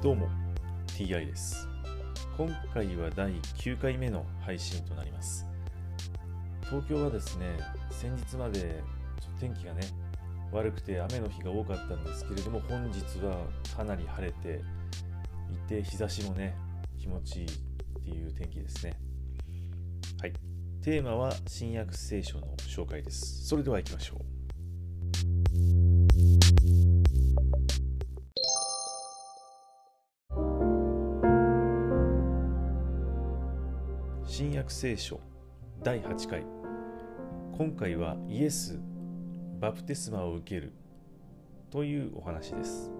どうも TI です。今回は第9回目の配信となります。東京はですね先日まで天気がね悪くて雨の日が多かったんですけれども本日はかなり晴れていて日差しもね気持ちいいっていう天気ですね。はい。テーマは新約聖書の紹介です。それでは行きましょう。新約聖書第8回。今回はイエスバプテスマを受けるというお話です。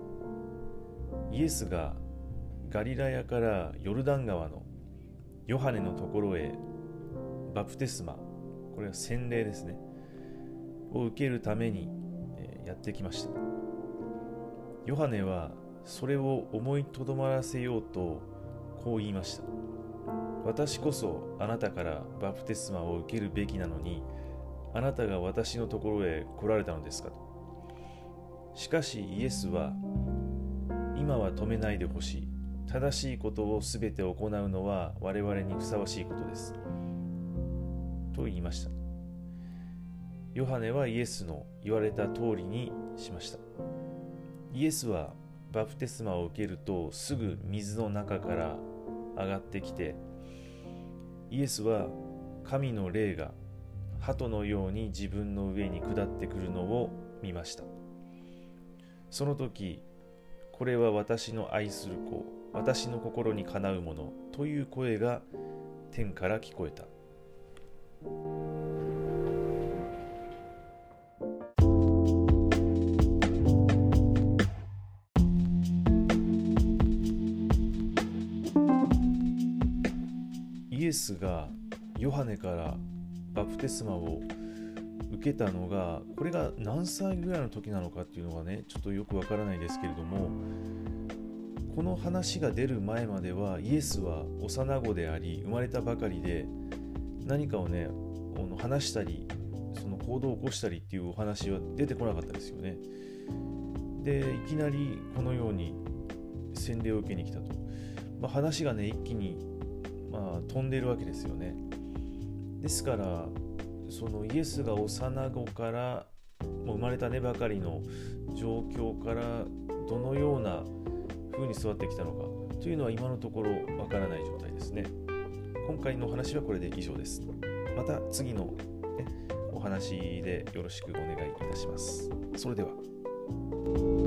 イエスがガリラヤからヨルダン川のヨハネのところへバプテスマこれは洗礼ですねを受けるためにやってきました。ヨハネはそれを思いとどまらせようとこう言いました。私こそあなたからバプテスマを受けるべきなのにあなたが私のところへ来られたのですかと。しかしイエスは今は止めないでほしい。正しいことをすべて行うのは我々にふさわしいことです。と言いました。ヨハネはイエスの言われた通りにしました。イエスはバプテスマを受けるとすぐ水の中から上がってきてイエスは神の霊が鳩のように自分の上に下ってくるのを見ました。その時これは私の愛する子私の心にかなうものという声が天から聞こえた。イエスがヨハネからバプテスマを受けたのがこれが何歳ぐらいの時なのかっていうのがねちょっとよくわからないですけれどもこの話が出る前まではイエスは幼子であり生まれたばかりで何かをね話したりその行動を起こしたりっていうお話は出てこなかったですよね。でいきなりこのように洗礼を受けに来たと、まあ、話がね一気にまあ、飛んでいるわけですよね。ですからそのイエスが幼子からもう生まれたねばかりの状況からどのような風に育ってきたのかというのは今のところわからない状態ですね。今回のお話はこれで以上です。また次の、ね、お話でよろしくお願いいたします。それでは。